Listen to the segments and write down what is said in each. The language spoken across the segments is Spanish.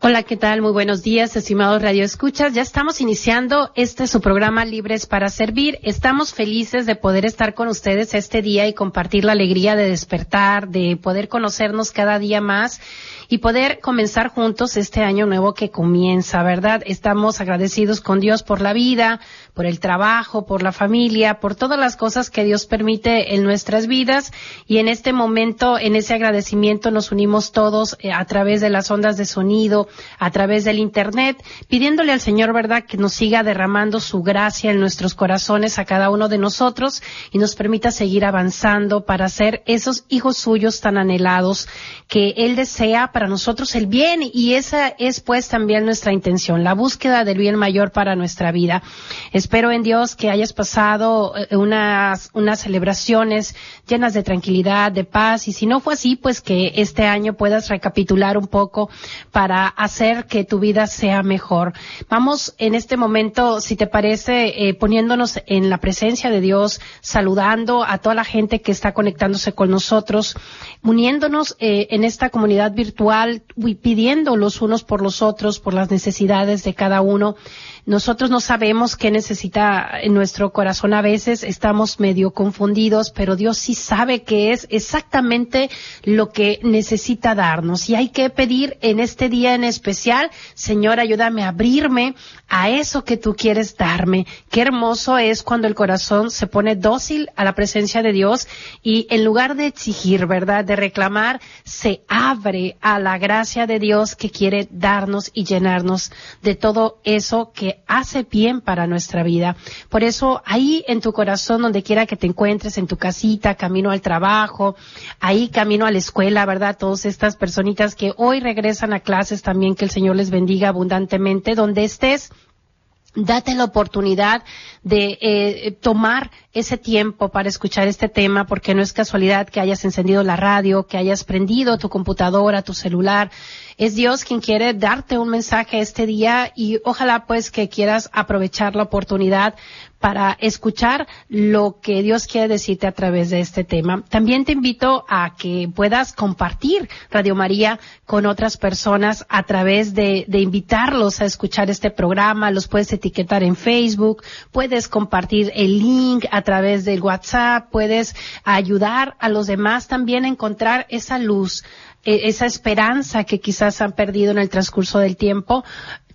Hola, ¿qué tal? Muy buenos días, estimados Radio Escuchas. Ya estamos iniciando este su programa Libres para Servir. Estamos felices de poder estar con ustedes este día y compartir la alegría de despertar, de poder conocernos cada día más y poder comenzar juntos este año nuevo que comienza, ¿verdad? Estamos agradecidos con Dios por la vida, por el trabajo, por la familia, por todas las cosas que Dios permite en nuestras vidas y en este momento, en ese agradecimiento nos unimos todos eh, a través de las ondas de sonido, a través del Internet, pidiéndole al Señor, ¿verdad?, que nos siga derramando su gracia en nuestros corazones a cada uno de nosotros y nos permita seguir avanzando para ser esos hijos suyos tan anhelados que Él desea para nosotros el bien y esa es pues también nuestra intención, la búsqueda del bien mayor para nuestra vida. Espero en Dios que hayas pasado eh, unas, unas celebraciones llenas de tranquilidad, de paz y si no fue así, pues que este año puedas recapitular un poco para hacer que tu vida sea mejor. Vamos en este momento, si te parece, eh, poniéndonos en la presencia de Dios, saludando a toda la gente que está conectándose con nosotros, uniéndonos eh, en esta comunidad virtual pidiendo los unos por los otros, por las necesidades de cada uno. Nosotros no sabemos qué necesita en nuestro corazón a veces, estamos medio confundidos, pero Dios sí sabe qué es exactamente lo que necesita darnos. Y hay que pedir en este día en especial, Señor, ayúdame a abrirme a eso que tú quieres darme. Qué hermoso es cuando el corazón se pone dócil a la presencia de Dios y en lugar de exigir, ¿verdad? De reclamar, se abre a la gracia de Dios que quiere darnos y llenarnos de todo eso que hace bien para nuestra vida. Por eso, ahí en tu corazón, donde quiera que te encuentres, en tu casita, camino al trabajo, ahí camino a la escuela, ¿verdad? Todas estas personitas que hoy regresan a clases también, que el Señor les bendiga abundantemente, donde estés, date la oportunidad de eh, tomar ese tiempo para escuchar este tema, porque no es casualidad que hayas encendido la radio, que hayas prendido tu computadora, tu celular. Es Dios quien quiere darte un mensaje este día y ojalá pues que quieras aprovechar la oportunidad para escuchar lo que Dios quiere decirte a través de este tema. También te invito a que puedas compartir Radio María con otras personas a través de, de invitarlos a escuchar este programa. Los puedes etiquetar en Facebook, puedes compartir el link a través del WhatsApp, puedes ayudar a los demás también a encontrar esa luz, e, esa esperanza que quizás han perdido en el transcurso del tiempo,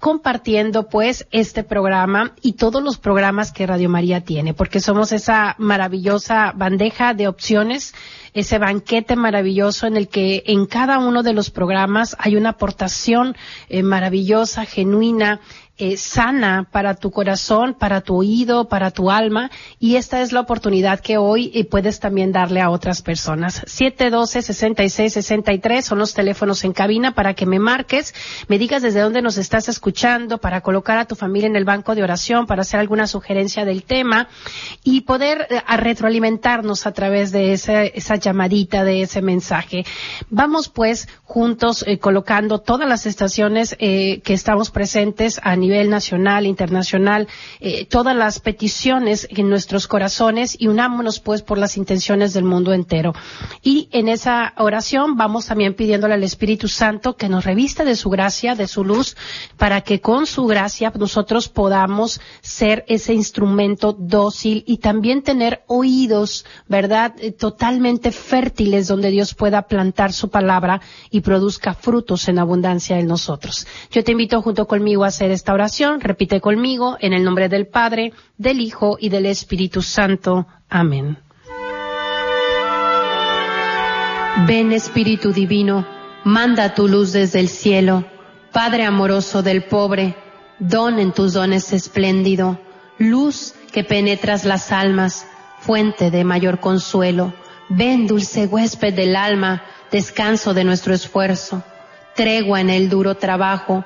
compartiendo pues este programa y todos los programas que Radio María tiene, porque somos esa maravillosa bandeja de opciones, ese banquete maravilloso en el que en cada uno de los programas hay una aportación eh, maravillosa, genuina, eh, sana para tu corazón, para tu oído, para tu alma. Y esta es la oportunidad que hoy eh, puedes también darle a otras personas. 712-6663 son los teléfonos en cabina para que me marques, me digas desde dónde nos estás escuchando, para colocar a tu familia en el banco de oración, para hacer alguna sugerencia del tema y poder eh, retroalimentarnos a través de esa llamadita, de ese mensaje. Vamos pues juntos colocando todas las estaciones que estamos presentes a nivel nacional, internacional, eh, todas las peticiones en nuestros corazones y unámonos pues por las intenciones del mundo entero. Y en esa oración vamos también pidiéndole al Espíritu Santo que nos revista de su gracia, de su luz, para que con su gracia nosotros podamos ser ese instrumento dócil y también tener oídos, ¿verdad? Eh, totalmente fértiles donde Dios pueda plantar su palabra y produzca frutos en abundancia en nosotros. Yo te invito junto conmigo a hacer esta oración, repite conmigo, en el nombre del Padre, del Hijo y del Espíritu Santo. Amén. Ven Espíritu Divino, manda tu luz desde el cielo, Padre amoroso del pobre, don en tus dones espléndido, luz que penetras las almas, fuente de mayor consuelo. Ven dulce huésped del alma, descanso de nuestro esfuerzo, tregua en el duro trabajo,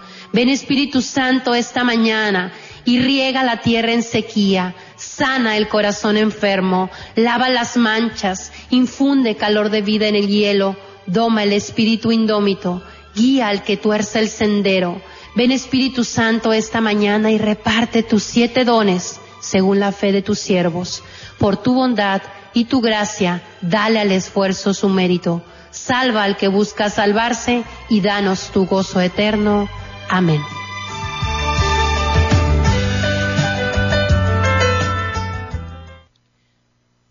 Ven Espíritu Santo esta mañana y riega la tierra en sequía, sana el corazón enfermo, lava las manchas, infunde calor de vida en el hielo, doma el espíritu indómito, guía al que tuerce el sendero. Ven Espíritu Santo esta mañana y reparte tus siete dones según la fe de tus siervos. Por tu bondad y tu gracia, dale al esfuerzo su mérito. Salva al que busca salvarse y danos tu gozo eterno. Amén.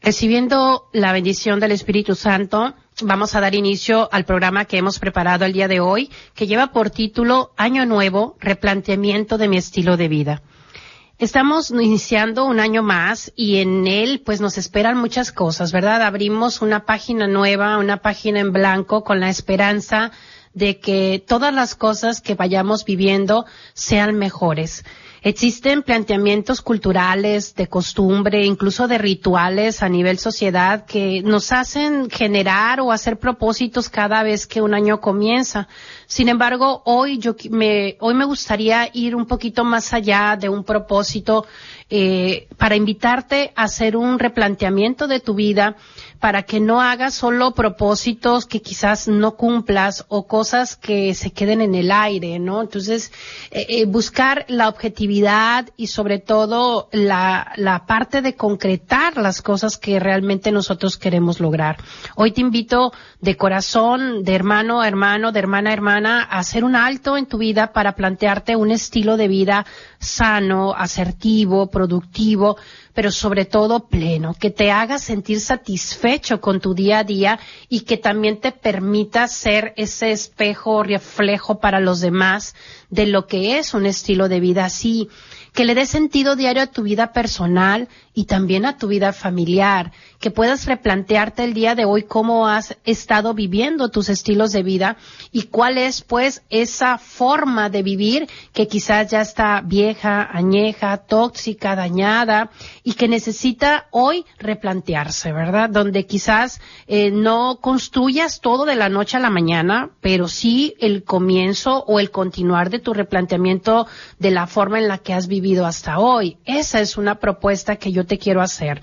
Recibiendo la bendición del Espíritu Santo, vamos a dar inicio al programa que hemos preparado el día de hoy, que lleva por título Año Nuevo, replanteamiento de mi estilo de vida. Estamos iniciando un año más y en él pues nos esperan muchas cosas, ¿verdad? Abrimos una página nueva, una página en blanco con la esperanza de que todas las cosas que vayamos viviendo sean mejores. Existen planteamientos culturales, de costumbre, incluso de rituales a nivel sociedad que nos hacen generar o hacer propósitos cada vez que un año comienza. Sin embargo, hoy yo me, hoy me gustaría ir un poquito más allá de un propósito eh, para invitarte a hacer un replanteamiento de tu vida para que no hagas solo propósitos que quizás no cumplas o cosas que se queden en el aire, ¿no? Entonces, eh, eh, buscar la objetividad y sobre todo la, la parte de concretar las cosas que realmente nosotros queremos lograr. Hoy te invito de corazón, de hermano a hermano, de hermana a hermana, a hacer un alto en tu vida para plantearte un estilo de vida sano, asertivo, productivo, pero sobre todo pleno, que te haga sentir satisfecho con tu día a día y que también te permita ser ese espejo reflejo para los demás de lo que es un estilo de vida. Así, que le dé sentido diario a tu vida personal y también a tu vida familiar, que puedas replantearte el día de hoy cómo has estado viviendo tus estilos de vida y cuál es pues esa forma de vivir que quizás ya está vieja, añeja, tóxica, dañada y que necesita hoy replantearse, ¿verdad? Donde quizás eh, no construyas todo de la noche a la mañana, pero sí el comienzo o el continuar de tu replanteamiento de la forma en la que has vivido hasta hoy. Esa es una propuesta que yo te quiero hacer.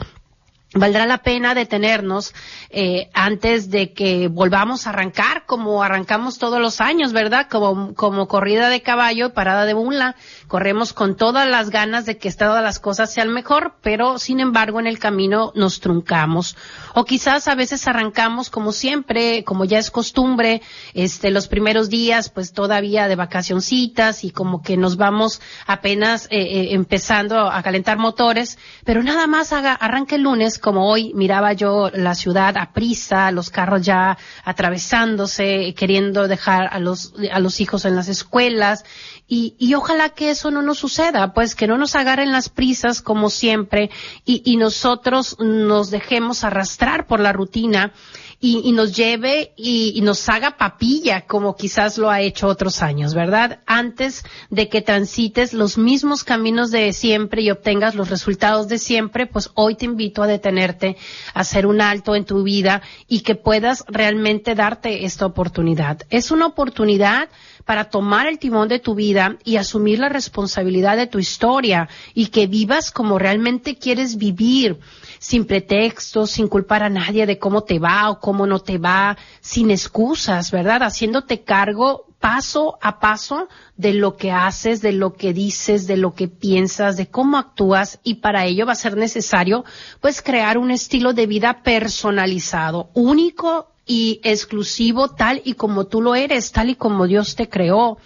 Valdrá la pena detenernos eh, antes de que volvamos a arrancar como arrancamos todos los años, ¿verdad? Como, como corrida de caballo, parada de mula. Corremos con todas las ganas de que todas las cosas sean mejor, pero sin embargo en el camino nos truncamos. O quizás a veces arrancamos como siempre, como ya es costumbre, este, los primeros días, pues todavía de vacacioncitas y como que nos vamos apenas eh, eh, empezando a calentar motores, pero nada más haga, arranque el lunes como hoy miraba yo la ciudad a prisa, los carros ya atravesándose, queriendo dejar a los, a los hijos en las escuelas, y, y ojalá que eso no nos suceda, pues que no nos agarren las prisas como siempre y, y nosotros nos dejemos arrastrar por la rutina y, y nos lleve y, y, nos haga papilla como quizás lo ha hecho otros años, ¿verdad? Antes de que transites los mismos caminos de siempre y obtengas los resultados de siempre, pues hoy te invito a detenerte, a hacer un alto en tu vida y que puedas realmente darte esta oportunidad. Es una oportunidad para tomar el timón de tu vida y asumir la responsabilidad de tu historia y que vivas como realmente quieres vivir sin pretextos, sin culpar a nadie de cómo te va o cómo no te va, sin excusas, ¿verdad? Haciéndote cargo paso a paso de lo que haces, de lo que dices, de lo que piensas, de cómo actúas y para ello va a ser necesario pues crear un estilo de vida personalizado, único y exclusivo tal y como tú lo eres, tal y como Dios te creó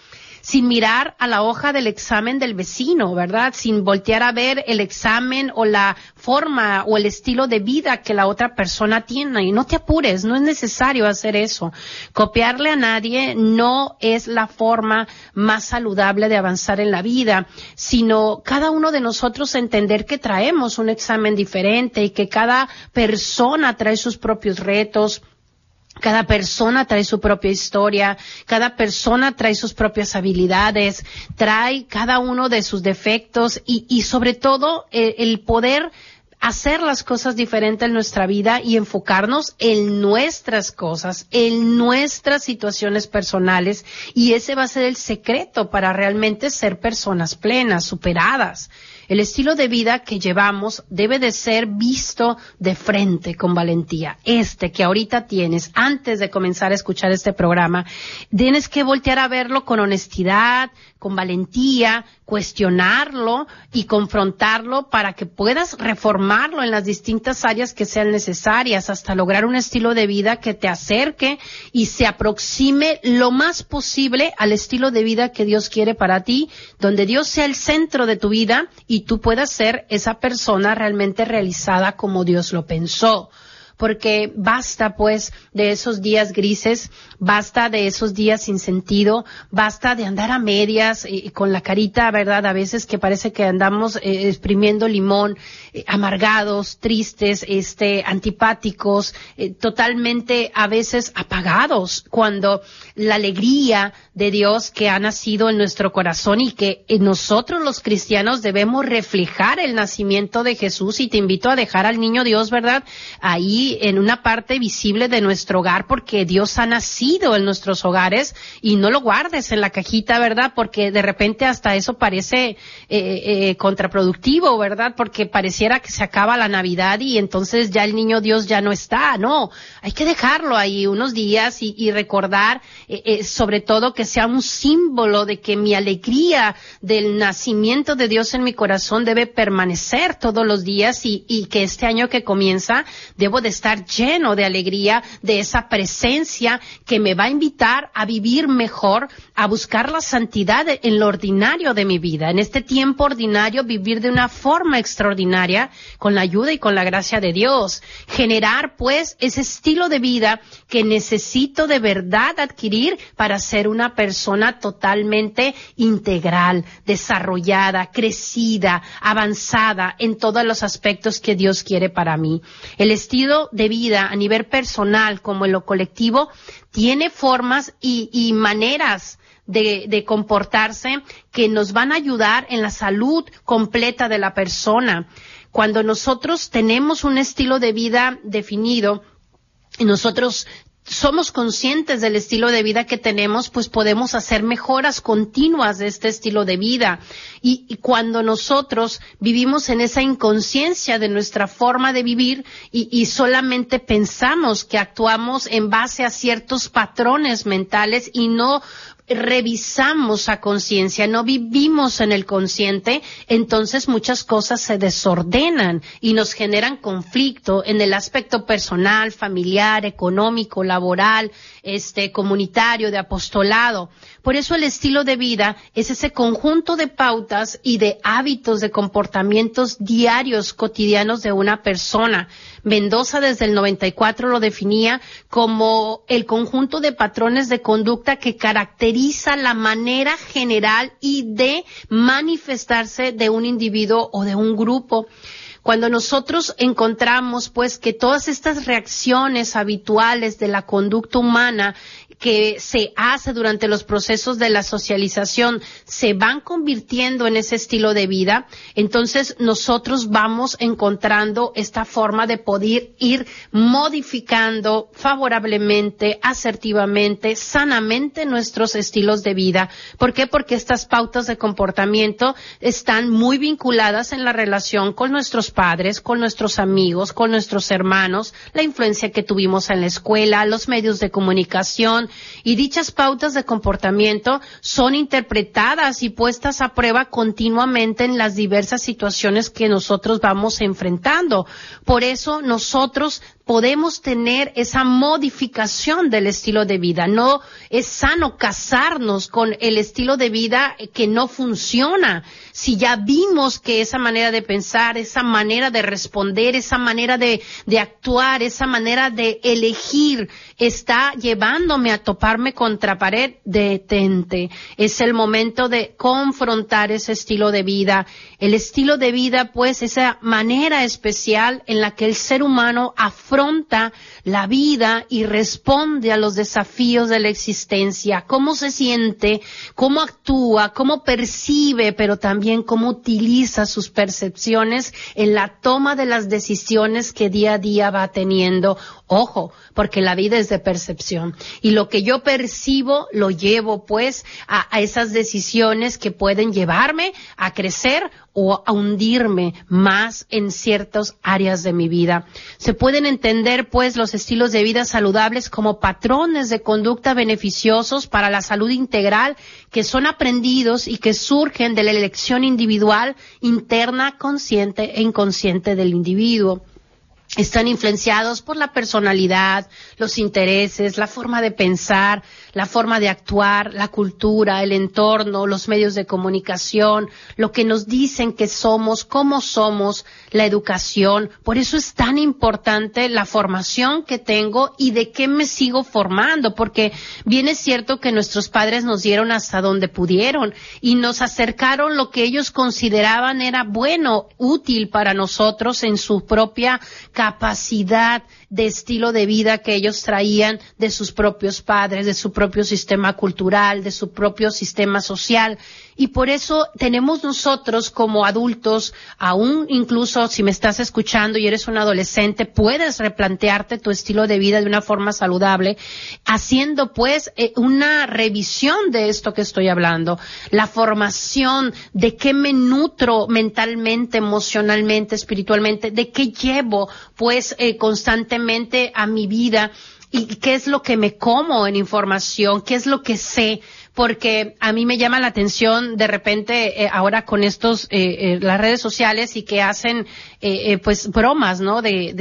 sin mirar a la hoja del examen del vecino, ¿verdad? Sin voltear a ver el examen o la forma o el estilo de vida que la otra persona tiene. Y no te apures, no es necesario hacer eso. Copiarle a nadie no es la forma más saludable de avanzar en la vida, sino cada uno de nosotros entender que traemos un examen diferente y que cada persona trae sus propios retos, cada persona trae su propia historia, cada persona trae sus propias habilidades, trae cada uno de sus defectos y, y sobre todo eh, el poder hacer las cosas diferentes en nuestra vida y enfocarnos en nuestras cosas, en nuestras situaciones personales y ese va a ser el secreto para realmente ser personas plenas, superadas. El estilo de vida que llevamos debe de ser visto de frente con valentía. Este que ahorita tienes, antes de comenzar a escuchar este programa, tienes que voltear a verlo con honestidad, con valentía, cuestionarlo y confrontarlo para que puedas reformarlo en las distintas áreas que sean necesarias hasta lograr un estilo de vida que te acerque y se aproxime lo más posible al estilo de vida que Dios quiere para ti, donde Dios sea el centro de tu vida y tú puedas ser esa persona realmente realizada como Dios lo pensó porque basta pues de esos días grises, basta de esos días sin sentido, basta de andar a medias y, con la carita, ¿verdad? A veces que parece que andamos eh, exprimiendo limón, eh, amargados, tristes, este, antipáticos, eh, totalmente a veces apagados, cuando la alegría de Dios que ha nacido en nuestro corazón y que nosotros los cristianos debemos reflejar el nacimiento de Jesús y te invito a dejar al niño Dios, ¿verdad? Ahí en una parte visible de nuestro hogar porque Dios ha nacido en nuestros hogares y no lo guardes en la cajita, ¿verdad? Porque de repente hasta eso parece eh, eh, contraproductivo, ¿verdad? Porque pareciera que se acaba la Navidad y entonces ya el niño Dios ya no está, no, hay que dejarlo ahí unos días y, y recordar eh, sobre todo que sea un símbolo de que mi alegría del nacimiento de Dios en mi corazón debe permanecer todos los días y, y que este año que comienza debo de estar lleno de alegría, de esa presencia que me va a invitar a vivir mejor, a buscar la santidad en lo ordinario de mi vida. En este tiempo ordinario, vivir de una forma extraordinaria con la ayuda y con la gracia de Dios. Generar, pues, ese estilo de vida que necesito de verdad adquirir para ser una persona totalmente integral, desarrollada, crecida, avanzada en todos los aspectos que Dios quiere para mí. El estilo de vida a nivel personal como en lo colectivo tiene formas y, maneras de, comportarse que nos van a ayudar en la salud completa de la persona. Cuando nosotros tenemos un estilo de vida definido, y nosotros somos conscientes del estilo de vida que tenemos, pues podemos hacer mejoras continuas de este estilo de vida. Y, cuando nosotros vivimos en esa inconsciencia de nuestra forma de vivir y, y solamente pensamos que actuamos en base a ciertos patrones mentales y no revisamos a conciencia, no vivimos en el consciente, entonces muchas cosas se desordenan y nos generan conflicto en el aspecto personal, familiar, económico, laboral, este, comunitario, de apostolado. Por eso el estilo de vida es ese conjunto de pautas y de hábitos de comportamientos diarios, cotidianos de una persona. Mendoza desde el 94 lo definía como el conjunto de patrones de conducta que caracteriza la manera general y de manifestarse de un individuo o de un grupo. Cuando nosotros encontramos pues que todas estas reacciones habituales de la conducta humana que se hace durante los procesos de la socialización se van convirtiendo en ese estilo de vida, entonces nosotros vamos encontrando esta forma de poder ir modificando favorablemente, asertivamente, sanamente nuestros estilos de vida. ¿Por qué? Porque estas pautas de comportamiento están muy vinculadas en la relación con nuestros padres, con nuestros amigos, con nuestros hermanos, la influencia que tuvimos en la escuela, los medios de comunicación, y dichas pautas de comportamiento son interpretadas y puestas a prueba continuamente en las diversas situaciones que nosotros vamos enfrentando. Por eso nosotros podemos tener esa modificación del estilo de vida. No es sano casarnos con el estilo de vida que no funciona. Si ya vimos que esa manera de pensar, esa manera de responder, esa manera de, de actuar, esa manera de elegir está llevándome a toparme contra pared, detente. Es el momento de confrontar ese estilo de vida. El estilo de vida, pues, esa manera especial en la que el ser humano afronta la vida y responde a los desafíos de la existencia, cómo se siente, cómo actúa, cómo percibe, pero también cómo utiliza sus percepciones en la toma de las decisiones que día a día va teniendo. Ojo, porque la vida es de percepción. Y lo que yo percibo lo llevo pues a, a esas decisiones que pueden llevarme a crecer o a hundirme más en ciertas áreas de mi vida. Se pueden entender pues los estilos de vida saludables como patrones de conducta beneficiosos para la salud integral que son aprendidos y que surgen de la elección individual interna, consciente e inconsciente del individuo están influenciados por la personalidad, los intereses, la forma de pensar, la forma de actuar, la cultura, el entorno, los medios de comunicación, lo que nos dicen que somos, cómo somos, la educación. Por eso es tan importante la formación que tengo y de qué me sigo formando, porque bien es cierto que nuestros padres nos dieron hasta donde pudieron y nos acercaron lo que ellos consideraban era bueno, útil para nosotros en su propia capacidad de estilo de vida que ellos traían de sus propios padres, de su propio sistema cultural, de su propio sistema social. Y por eso tenemos nosotros como adultos, aún incluso si me estás escuchando y eres un adolescente, puedes replantearte tu estilo de vida de una forma saludable, haciendo pues eh, una revisión de esto que estoy hablando, la formación de qué me nutro mentalmente, emocionalmente, espiritualmente, de qué llevo pues eh, constantemente a mi vida y qué es lo que me como en información, qué es lo que sé porque a mí me llama la atención de repente eh, ahora con estos eh, eh, las redes sociales y que hacen pues bromas no de,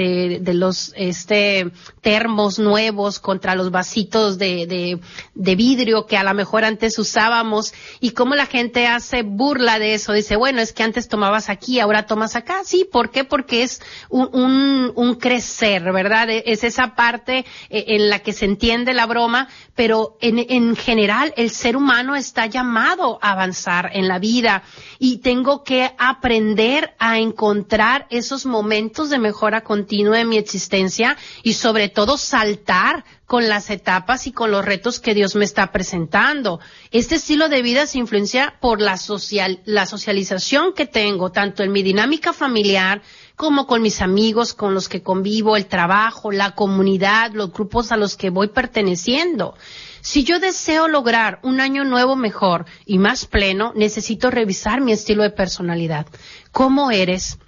de, los este termos nuevos contra los vasitos de, de, de vidrio que a lo mejor antes usábamos y cómo la gente hace burla de eso. Dice bueno es que antes tomabas aquí ahora tomas acá sí ¿por qué? porque es un, un, un crecer verdad e, es esa parte en la que se entiende la broma pero en, en general el ser humano está llamado a avanzar en la vida y tengo que aprender a encontrar esos momentos de mejora continua en mi existencia y sobre todo saltar con las etapas y con los retos que Dios me está presentando. Este estilo de vida se influencia por la social, la socialización que tengo, tanto en mi dinámica familiar como con mis amigos con los que convivo, el trabajo, la comunidad, los grupos a los que voy perteneciendo. Si yo deseo lograr un año nuevo mejor y más pleno, necesito revisar mi estilo de personalidad. ¿Cómo eres?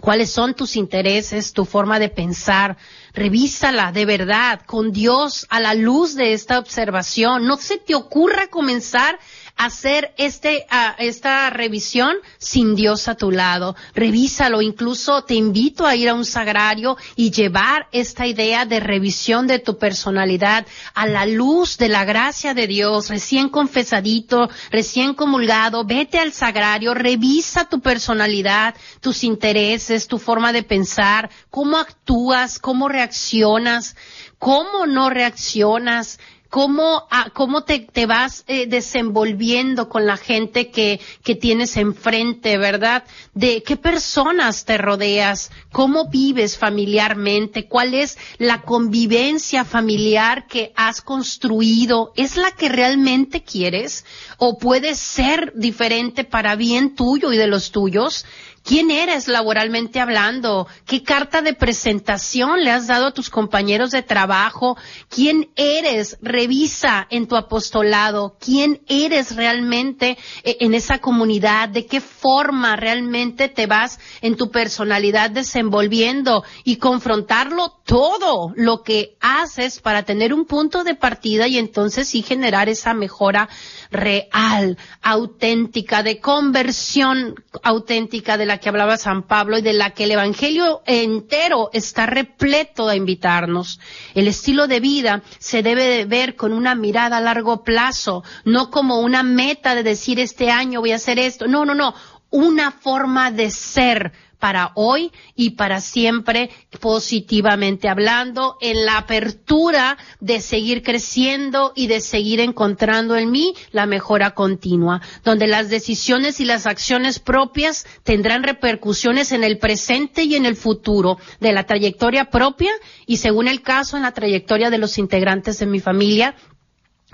¿Cuáles son tus intereses, tu forma de pensar? Revísala de verdad, con Dios, a la luz de esta observación. No se te ocurra comenzar hacer este, uh, esta revisión sin Dios a tu lado. Revísalo, incluso te invito a ir a un sagrario y llevar esta idea de revisión de tu personalidad a la luz de la gracia de Dios, recién confesadito, recién comulgado, vete al sagrario, revisa tu personalidad, tus intereses, tu forma de pensar, cómo actúas, cómo reaccionas, cómo no reaccionas, cómo, ah, cómo te, te vas eh, desenvolviendo con la gente que, que tienes enfrente, ¿verdad? De qué personas te rodeas, cómo vives familiarmente, cuál es la convivencia familiar que has construido, ¿es la que realmente quieres? ¿O puede ser diferente para bien tuyo y de los tuyos? ¿Quién eres laboralmente hablando? ¿Qué carta de presentación le has dado a tus compañeros de trabajo? ¿Quién eres? Revisa en tu apostolado. ¿Quién eres realmente eh, en esa comunidad? ¿De qué forma realmente te vas en tu personalidad desenvolviendo y confrontarlo todo lo que haces para tener un punto de partida y entonces sí generar esa mejora real, auténtica, de conversión auténtica de la que hablaba San Pablo y de la que el Evangelio entero está repleto de invitarnos. El estilo de vida se debe de ver con una mirada a largo plazo, no como una meta de decir este año voy a hacer esto. No, no, no. Una forma de ser para hoy y para siempre positivamente hablando, en la apertura de seguir creciendo y de seguir encontrando en mí la mejora continua, donde las decisiones y las acciones propias tendrán repercusiones en el presente y en el futuro de la trayectoria propia y según el caso en la trayectoria de los integrantes de mi familia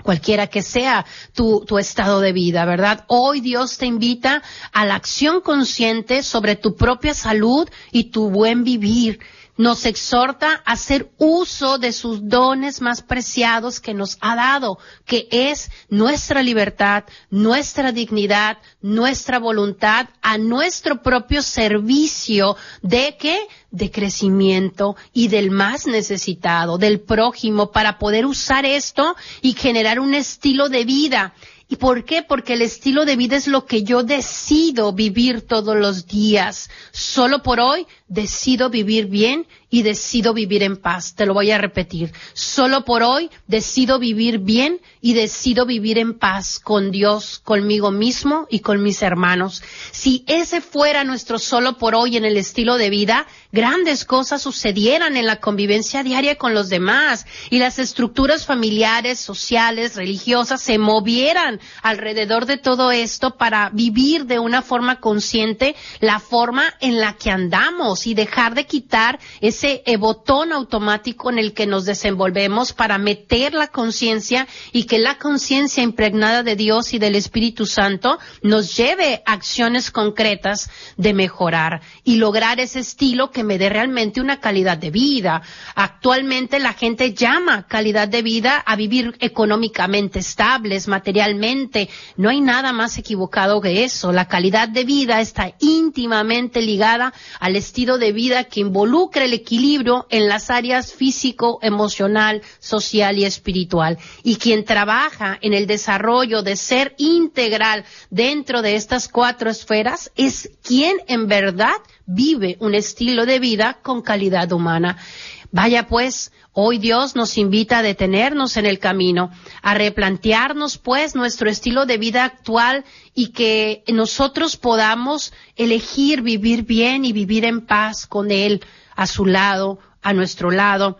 cualquiera que sea tu, tu, estado de vida, ¿verdad? Hoy Dios te invita a la acción consciente sobre tu propia salud y tu buen vivir nos exhorta a hacer uso de sus dones más preciados que nos ha dado, que es nuestra libertad, nuestra dignidad, nuestra voluntad, a nuestro propio servicio de qué? De crecimiento y del más necesitado, del prójimo, para poder usar esto y generar un estilo de vida ¿Y por qué? Porque el estilo de vida es lo que yo decido vivir todos los días. Solo por hoy decido vivir bien y decido vivir en paz. Te lo voy a repetir. Solo por hoy decido vivir bien y decido vivir en paz con Dios, conmigo mismo y con mis hermanos. Si ese fuera nuestro solo por hoy en el estilo de vida, grandes cosas sucedieran en la convivencia diaria con los demás y las estructuras familiares, sociales, religiosas se movieran alrededor de todo esto para vivir de una forma consciente la forma en la que andamos y dejar de quitar ese botón automático en el que nos desenvolvemos para meter la conciencia y que la conciencia impregnada de Dios y del Espíritu Santo nos lleve a acciones concretas de mejorar y lograr ese estilo que me dé realmente una calidad de vida. Actualmente la gente llama calidad de vida a vivir económicamente estables, materialmente. No hay nada más equivocado que eso. La calidad de vida está íntimamente ligada al estilo de vida que involucra el equilibrio en las áreas físico, emocional, social y espiritual. Y quien trabaja en el desarrollo de ser integral dentro de estas cuatro esferas es quien en verdad vive un estilo de vida con calidad humana. Vaya pues, hoy Dios nos invita a detenernos en el camino, a replantearnos pues nuestro estilo de vida actual y que nosotros podamos elegir vivir bien y vivir en paz con Él, a su lado, a nuestro lado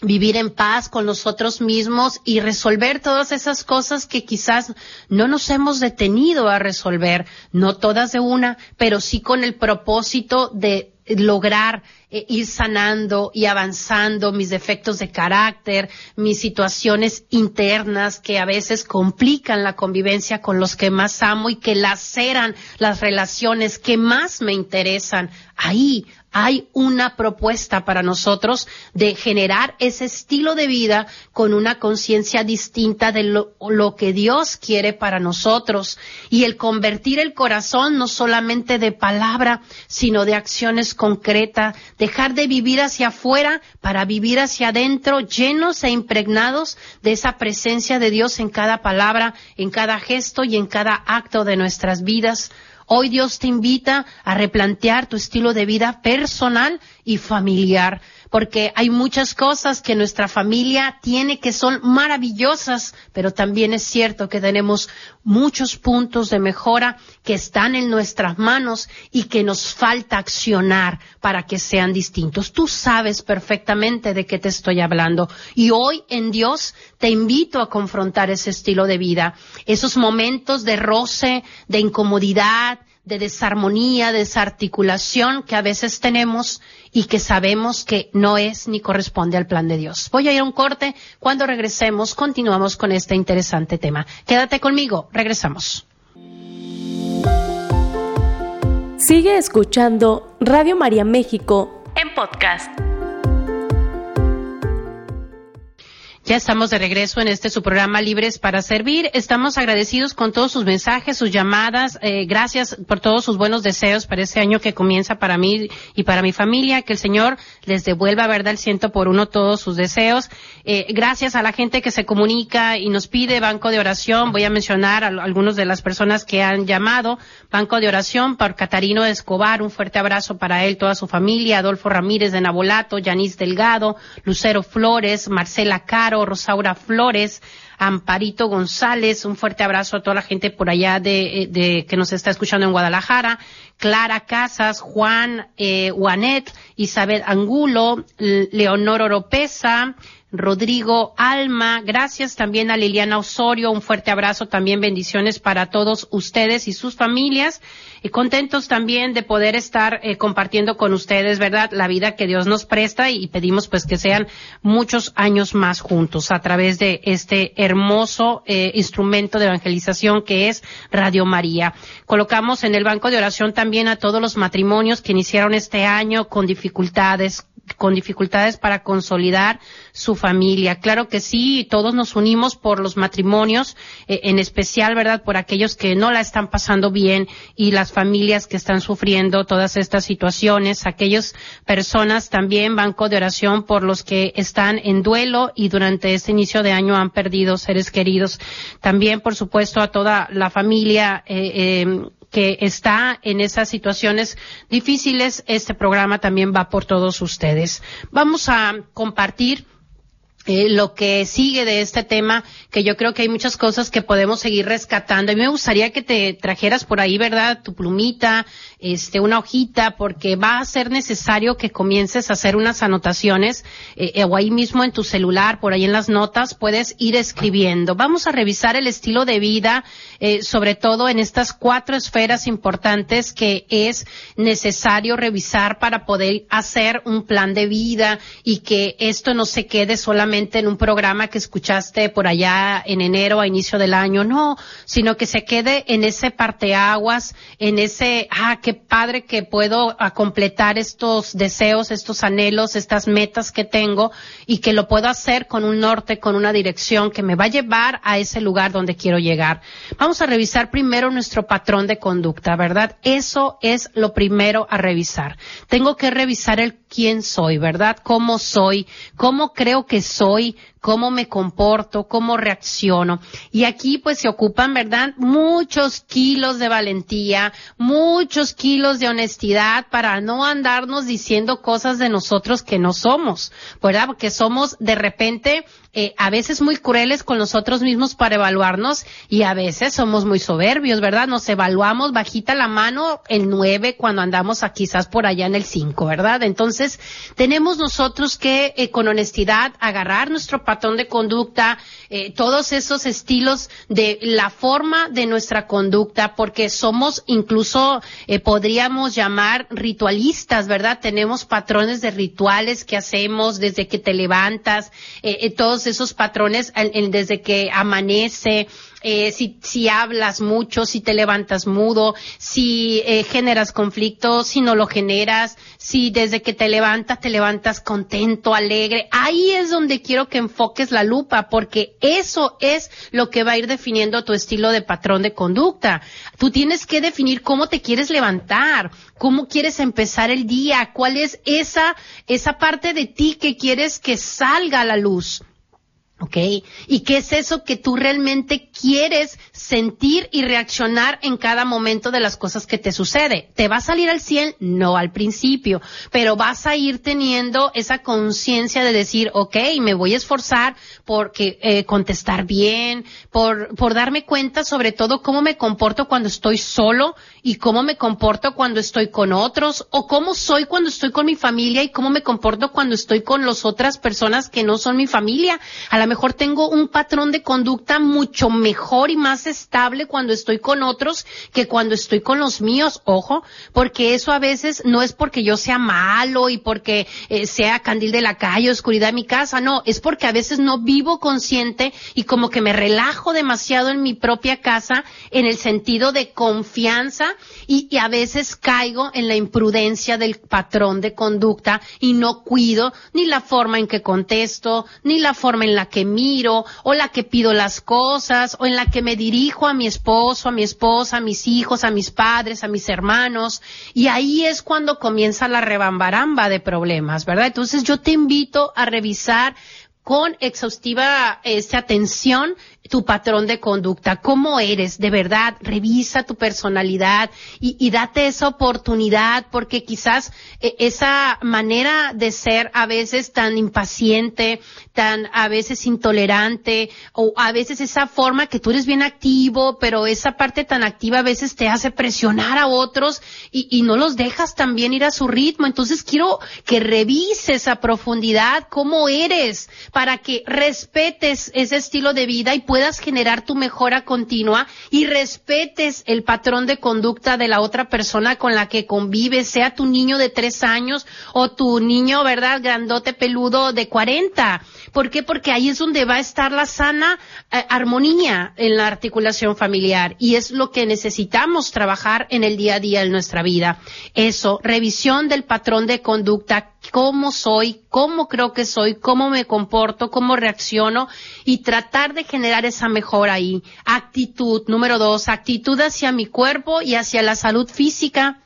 vivir en paz con nosotros mismos y resolver todas esas cosas que quizás no nos hemos detenido a resolver, no todas de una, pero sí con el propósito de lograr eh, ir sanando y avanzando mis defectos de carácter, mis situaciones internas que a veces complican la convivencia con los que más amo y que laceran las relaciones que más me interesan. Ahí hay una propuesta para nosotros de generar ese estilo de vida con una conciencia distinta de lo, que Dios quiere para nosotros y el convertir el corazón no solamente de palabra, sino de acciones concretas, dejar de vivir hacia afuera para vivir hacia adentro, llenos e impregnados de esa presencia de Dios en cada palabra, en cada gesto y en cada acto de nuestras vidas. Hoy Dios te invita a replantear tu estilo de vida personal y familiar, porque hay muchas cosas que nuestra familia tiene que son maravillosas, pero también es cierto que tenemos muchos puntos de mejora que están en nuestras manos y que nos falta accionar para que sean distintos. Tú sabes perfectamente de qué te estoy hablando y hoy en Dios te invito a confrontar ese estilo de vida, esos momentos de roce, de incomodidad, de desarmonía, desarticulación que a veces tenemos y que sabemos que no es ni corresponde al plan de Dios. Voy a ir a un corte. Cuando regresemos, continuamos con este interesante tema. Quédate conmigo. Regresamos. Sigue escuchando Radio María México en podcast. Ya estamos de regreso en este su programa Libres para Servir. Estamos agradecidos con todos sus mensajes, sus llamadas. Eh, gracias por todos sus buenos deseos para este año que comienza para mí y para mi familia. Que el Señor les devuelva, verdad, el ciento por uno todos sus deseos. Eh, gracias a la gente que se comunica y nos pide banco de oración. Voy a mencionar a algunas de las personas que han llamado. Banco de oración por Catarino Escobar. Un fuerte abrazo para él, toda su familia. Adolfo Ramírez de Nabolato, Yanis Delgado, Lucero Flores, Marcela Caro. Rosaura Flores, Amparito González, un fuerte abrazo a toda la gente por allá de, de que nos está escuchando en Guadalajara, Clara Casas, Juan eh, Juanet, Isabel Angulo, Leonor Oropesa, Rodrigo Alma, gracias también a Liliana Osorio, un fuerte abrazo, también bendiciones para todos ustedes y sus familias, y contentos también de poder estar eh, compartiendo con ustedes, ¿verdad?, la vida que Dios nos presta y pedimos pues que sean muchos años más juntos a través de este hermoso eh, instrumento de evangelización que es Radio María. Colocamos en el banco de oración también a todos los matrimonios que iniciaron este año con dificultades, con dificultades para consolidar su familia. Claro que sí, todos nos unimos por los matrimonios, eh, en especial, ¿verdad?, por aquellos que no la están pasando bien y las familias que están sufriendo todas estas situaciones, aquellas personas también, banco de oración por los que están en duelo y durante este inicio de año han perdido seres queridos. También, por supuesto, a toda la familia, eh, eh, que está en esas situaciones difíciles, este programa también va por todos ustedes. Vamos a compartir eh, lo que sigue de este tema, que yo creo que hay muchas cosas que podemos seguir rescatando. A me gustaría que te trajeras por ahí, ¿verdad? Tu plumita, este, una hojita, porque va a ser necesario que comiences a hacer unas anotaciones, eh, o ahí mismo en tu celular, por ahí en las notas, puedes ir escribiendo. Vamos a revisar el estilo de vida, eh, sobre todo en estas cuatro esferas importantes que es necesario revisar para poder hacer un plan de vida y que esto no se quede solamente en un programa que escuchaste por allá en enero a inicio del año, no, sino que se quede en ese parteaguas, en ese, ah, qué padre que puedo completar estos deseos, estos anhelos, estas metas que tengo y que lo puedo hacer con un norte, con una dirección que me va a llevar a ese lugar donde quiero llegar. Vamos a revisar primero nuestro patrón de conducta, ¿verdad? Eso es lo primero a revisar. Tengo que revisar el quién soy, ¿verdad? Cómo soy, cómo creo que soy, hoy cómo me comporto, cómo reacciono. Y aquí pues se ocupan, ¿verdad? Muchos kilos de valentía, muchos kilos de honestidad para no andarnos diciendo cosas de nosotros que no somos, ¿verdad? Porque somos de repente eh, a veces muy crueles con nosotros mismos para evaluarnos y a veces somos muy soberbios, ¿verdad? Nos evaluamos bajita la mano el 9 cuando andamos a, quizás por allá en el 5, ¿verdad? Entonces, tenemos nosotros que eh, con honestidad agarrar nuestro patrón de conducta, eh, todos esos estilos de la forma de nuestra conducta, porque somos incluso, eh, podríamos llamar ritualistas, ¿verdad? Tenemos patrones de rituales que hacemos desde que te levantas, eh, todos esos patrones desde que amanece, eh, si, si hablas mucho, si te levantas mudo, si eh, generas conflicto, si no lo generas, si desde que te levantas te levantas contento, alegre. Ahí es donde quiero que enfoques la lupa, porque eso es lo que va a ir definiendo tu estilo de patrón de conducta. Tú tienes que definir cómo te quieres levantar, cómo quieres empezar el día, cuál es esa, esa parte de ti que quieres que salga a la luz. ¿Ok? ¿Y qué es eso que tú realmente quieres sentir y reaccionar en cada momento de las cosas que te sucede? ¿Te va a salir al 100? No al principio, pero vas a ir teniendo esa conciencia de decir, ok, me voy a esforzar por eh, contestar bien, por, por darme cuenta sobre todo cómo me comporto cuando estoy solo y cómo me comporto cuando estoy con otros o cómo soy cuando estoy con mi familia y cómo me comporto cuando estoy con las otras personas que no son mi familia. A mejor tengo un patrón de conducta mucho mejor y más estable cuando estoy con otros que cuando estoy con los míos, ojo, porque eso a veces no es porque yo sea malo y porque eh, sea candil de la calle, oscuridad de mi casa, no, es porque a veces no vivo consciente y como que me relajo demasiado en mi propia casa en el sentido de confianza y a veces caigo en la imprudencia del patrón de conducta y no cuido ni la forma en que contesto, ni la forma en la que que miro o la que pido las cosas o en la que me dirijo a mi esposo, a mi esposa, a mis hijos, a mis padres, a mis hermanos. Y ahí es cuando comienza la rebambaramba de problemas, ¿verdad? Entonces yo te invito a revisar con exhaustiva este, atención tu patrón de conducta, cómo eres, de verdad, revisa tu personalidad y, date esa oportunidad porque quizás eh, esa manera de ser a veces tan impaciente, tan a veces intolerante o a veces esa forma que tú eres bien activo, pero esa parte tan activa a veces te hace presionar a otros y, y no los dejas también ir a su ritmo. Entonces quiero que revises a profundidad cómo eres para que respetes ese estilo de vida y puedas generar tu mejora continua y respetes el patrón de conducta de la otra persona con la que convives, sea tu niño de tres años o tu niño, ¿verdad? Grandote peludo de cuarenta. ¿Por qué? Porque ahí es donde va a estar la sana eh, armonía en la articulación familiar y es lo que necesitamos trabajar en el día a día en nuestra vida. Eso, revisión del patrón de conducta, cómo soy, cómo creo que soy, cómo me comporto, cómo reacciono y tratar de generar esa mejora ahí. Actitud, número dos, actitud hacia mi cuerpo y hacia la salud física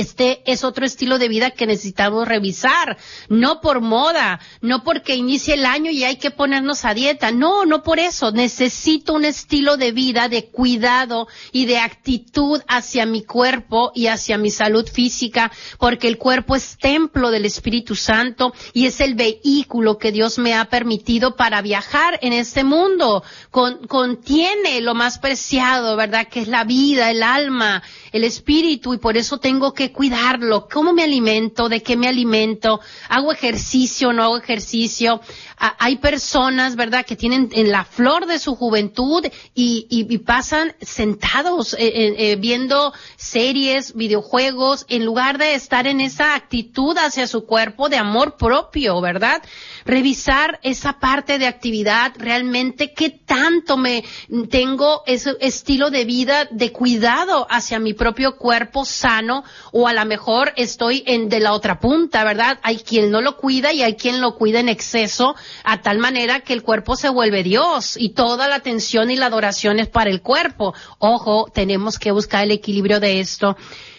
este es otro estilo de vida que necesitamos revisar, no por moda, no porque inicie el año y hay que ponernos a dieta, no, no por eso, necesito un estilo de vida de cuidado y de actitud hacia mi cuerpo y hacia mi salud física, porque el cuerpo es templo del Espíritu Santo y es el vehículo que Dios me ha permitido para viajar en este mundo, contiene lo más preciado, ¿verdad? Que es la vida, el alma, el espíritu y por eso tengo que cuidarlo. ¿Cómo me alimento? ¿De qué me alimento? ¿Hago ejercicio? ¿No hago ejercicio? Hay personas, ¿verdad?, que tienen en la flor de su juventud y, y, pasan sentados eh, eh, eh, viendo series, videojuegos, en lugar de estar en esa actitud hacia su cuerpo de amor propio, ¿verdad? Revisar esa parte de actividad, realmente qué tanto me tengo ese estilo de vida de cuidado hacia mi propio cuerpo sano o a lo mejor estoy en de la otra punta, ¿verdad? Hay quien no lo cuida y hay quien lo cuida en exceso a tal manera que el cuerpo se vuelve Dios y toda la atención y la adoración es para el cuerpo. Ojo, tenemos que buscar el equilibrio de esto.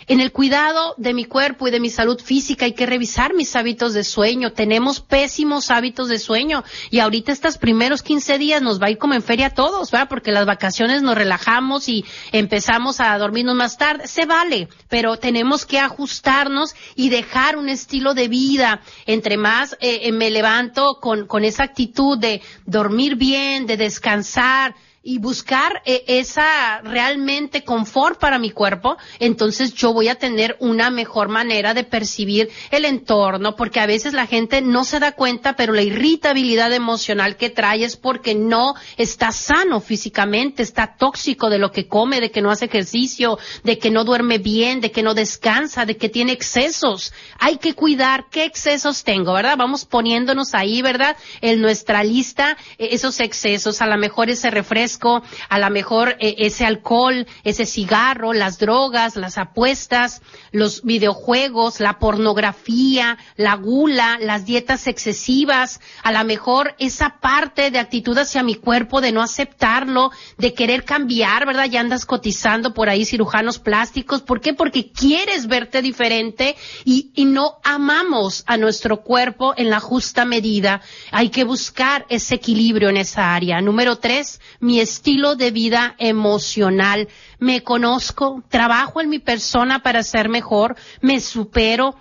En el cuidado de mi cuerpo y de mi salud física hay que revisar mis hábitos de sueño. Tenemos pésimos hábitos de sueño y ahorita estos primeros 15 días nos va a ir como en feria a todos, ¿verdad? Porque las vacaciones nos relajamos y empezamos a dormirnos más tarde. Se vale, pero tenemos que ajustarnos y dejar un estilo de vida. Entre más eh, eh, me levanto con, con esa actitud de dormir bien, de descansar, y buscar eh, esa realmente confort para mi cuerpo, entonces yo voy a tener una mejor manera de percibir el entorno, porque a veces la gente no se da cuenta, pero la irritabilidad emocional que trae es porque no está sano físicamente, está tóxico de lo que come, de que no hace ejercicio, de que no duerme bien, de que no descansa, de que tiene excesos. Hay que cuidar qué excesos tengo, ¿verdad? Vamos poniéndonos ahí, ¿verdad? En nuestra lista eh, esos excesos, a lo mejor ese refresco a lo mejor eh, ese alcohol, ese cigarro, las drogas, las apuestas, los videojuegos, la pornografía, la gula, las dietas excesivas, a lo mejor esa parte de actitud hacia mi cuerpo de no aceptarlo, de querer cambiar, ¿verdad? Ya andas cotizando por ahí cirujanos plásticos. ¿Por qué? Porque quieres verte diferente y, y no amamos a nuestro cuerpo en la justa medida. Hay que buscar ese equilibrio en esa área. Número tres, mi estilo de vida emocional. Me conozco, trabajo en mi persona para ser mejor, me supero,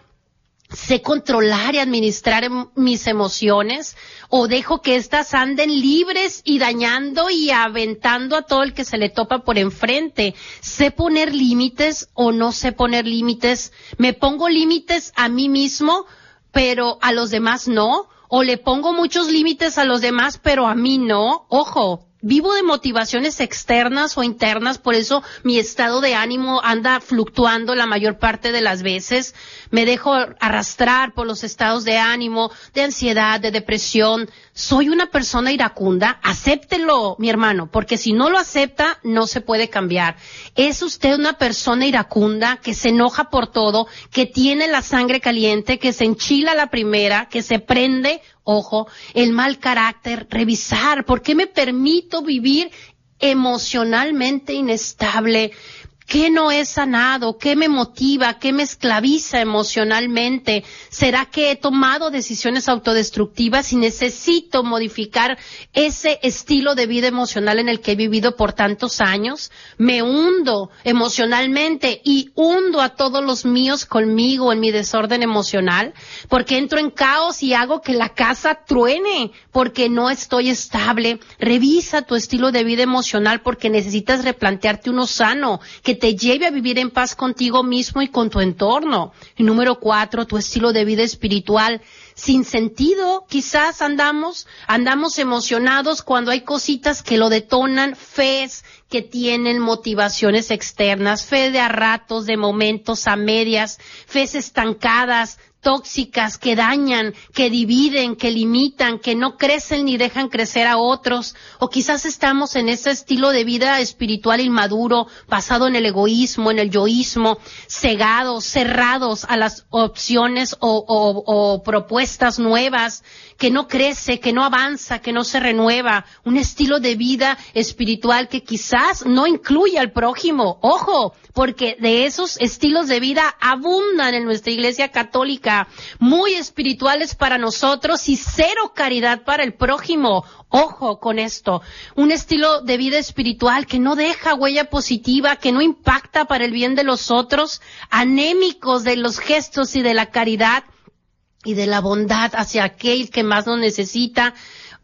sé controlar y administrar em, mis emociones o dejo que éstas anden libres y dañando y aventando a todo el que se le topa por enfrente. Sé poner límites o no sé poner límites. Me pongo límites a mí mismo, pero a los demás no. O le pongo muchos límites a los demás, pero a mí no. Ojo, vivo de motivaciones externas o internas, por eso mi estado de ánimo anda fluctuando la mayor parte de las veces. Me dejo arrastrar por los estados de ánimo, de ansiedad, de depresión. Soy una persona iracunda. Acéptelo, mi hermano, porque si no lo acepta, no se puede cambiar. Es usted una persona iracunda que se enoja por todo, que tiene la sangre caliente, que se enchila la primera, que se prende ojo, el mal carácter, revisar por qué me permito vivir emocionalmente inestable, ¿Qué no he sanado? ¿Qué me motiva? ¿Qué me esclaviza emocionalmente? ¿Será que he tomado decisiones autodestructivas y necesito modificar ese estilo de vida emocional en el que he vivido por tantos años? Me hundo emocionalmente y hundo a todos los míos conmigo en mi desorden emocional porque entro en caos y hago que la casa truene porque no estoy estable. Revisa tu estilo de vida emocional porque necesitas replantearte uno sano te lleve a vivir en paz contigo mismo y con tu entorno. Y número cuatro, tu estilo de vida espiritual. Sin sentido, quizás andamos, andamos emocionados cuando hay cositas que lo detonan, fes que tienen motivaciones externas, fe de a ratos, de momentos, a medias, fes estancadas, tóxicas que dañan, que dividen, que limitan, que no crecen ni dejan crecer a otros, o quizás estamos en ese estilo de vida espiritual inmaduro, basado en el egoísmo, en el yoísmo, cegados, cerrados a las opciones o, o propuestas nuevas, que no crece, que no avanza, que no se renueva, un estilo de vida espiritual que quizás no incluye al prójimo. Ojo, porque de esos estilos de vida abundan en nuestra iglesia católica, muy espirituales para nosotros y cero caridad para el prójimo. Ojo con esto, un estilo de vida espiritual que no deja huella positiva, que no impacta para el bien de los otros, anémicos de los gestos y de la caridad, y de la bondad hacia aquel que más nos necesita,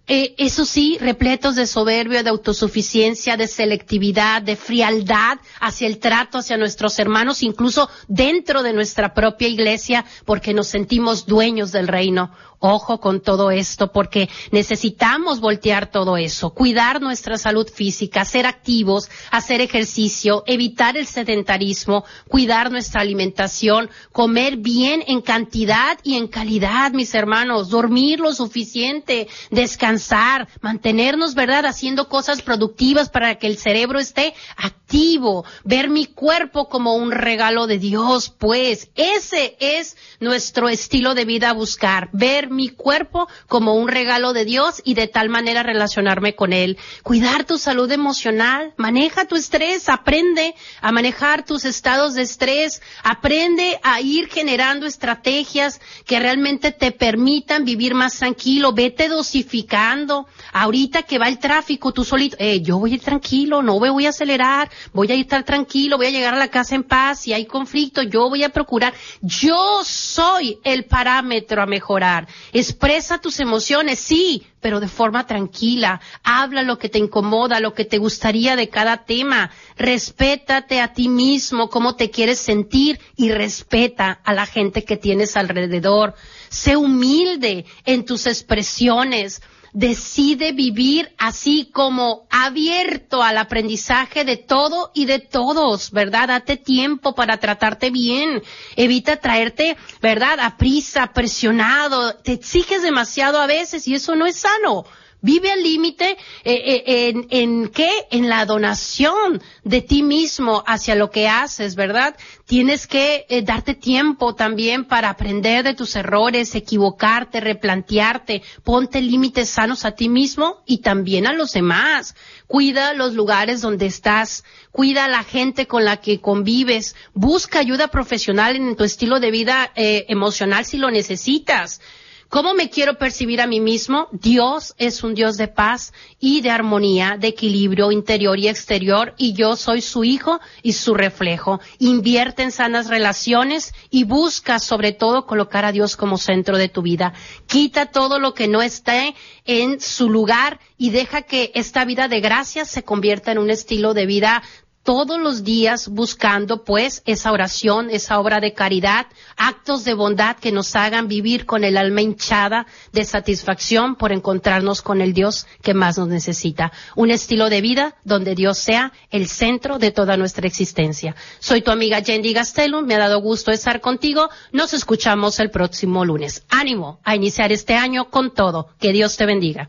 eh, eso sí, repletos de soberbia, de autosuficiencia, de selectividad, de frialdad hacia el trato hacia nuestros hermanos, incluso dentro de nuestra propia iglesia, porque nos sentimos dueños del reino. Ojo con todo esto, porque necesitamos voltear todo eso, cuidar nuestra salud física, ser activos, hacer ejercicio, evitar el sedentarismo, cuidar nuestra alimentación, comer bien en cantidad y en calidad, mis hermanos, dormir lo suficiente, descansar, mantenernos, ¿verdad?, haciendo cosas productivas para que el cerebro esté activo, ver mi cuerpo como un regalo de Dios, pues ese es nuestro estilo de vida a buscar, ver mi cuerpo como un regalo de Dios y de tal manera relacionarme con Él. Cuidar tu salud emocional, maneja tu estrés, aprende a manejar tus estados de estrés, aprende a ir generando estrategias que realmente te permitan vivir más tranquilo, vete dosificando. Ahorita que va el tráfico, tú solito, eh, yo voy a ir tranquilo, no me voy a acelerar, voy a estar tranquilo, voy a llegar a la casa en paz, si hay conflicto, yo voy a procurar, yo soy el parámetro a mejorar. Expresa tus emociones, sí, pero de forma tranquila. Habla lo que te incomoda, lo que te gustaría de cada tema. Respétate a ti mismo, cómo te quieres sentir y respeta a la gente que tienes alrededor. Sé humilde en tus expresiones decide vivir así como abierto al aprendizaje de todo y de todos, ¿verdad? Date tiempo para tratarte bien. Evita traerte, ¿verdad? A prisa, presionado. Te exiges demasiado a veces y eso no es sano. Vive al límite eh, eh, en, en qué? En la donación de ti mismo hacia lo que haces, ¿verdad? Tienes que eh, darte tiempo también para aprender de tus errores, equivocarte, replantearte, ponte límites sanos a ti mismo y también a los demás. Cuida los lugares donde estás, cuida a la gente con la que convives, busca ayuda profesional en tu estilo de vida emocional si lo necesitas. ¿Cómo me quiero percibir a mí mismo? Dios es un Dios de paz y de armonía, de equilibrio interior y exterior, y yo soy su hijo y su reflejo. Invierte en sanas relaciones y busca sobre todo colocar a Dios como centro de tu vida. Quita todo lo que no esté en su lugar y deja que esta vida de gracia se convierta en un estilo de vida todos los días buscando pues esa oración, esa obra de caridad, actos de bondad que nos hagan vivir con el alma hinchada de satisfacción por encontrarnos con el Dios que más nos necesita. Un estilo de vida donde Dios sea el centro de toda nuestra existencia. Soy tu amiga Jenny Gastelum, me ha dado gusto estar contigo. Nos escuchamos el próximo lunes. Ánimo a iniciar este año con todo. Que Dios te bendiga.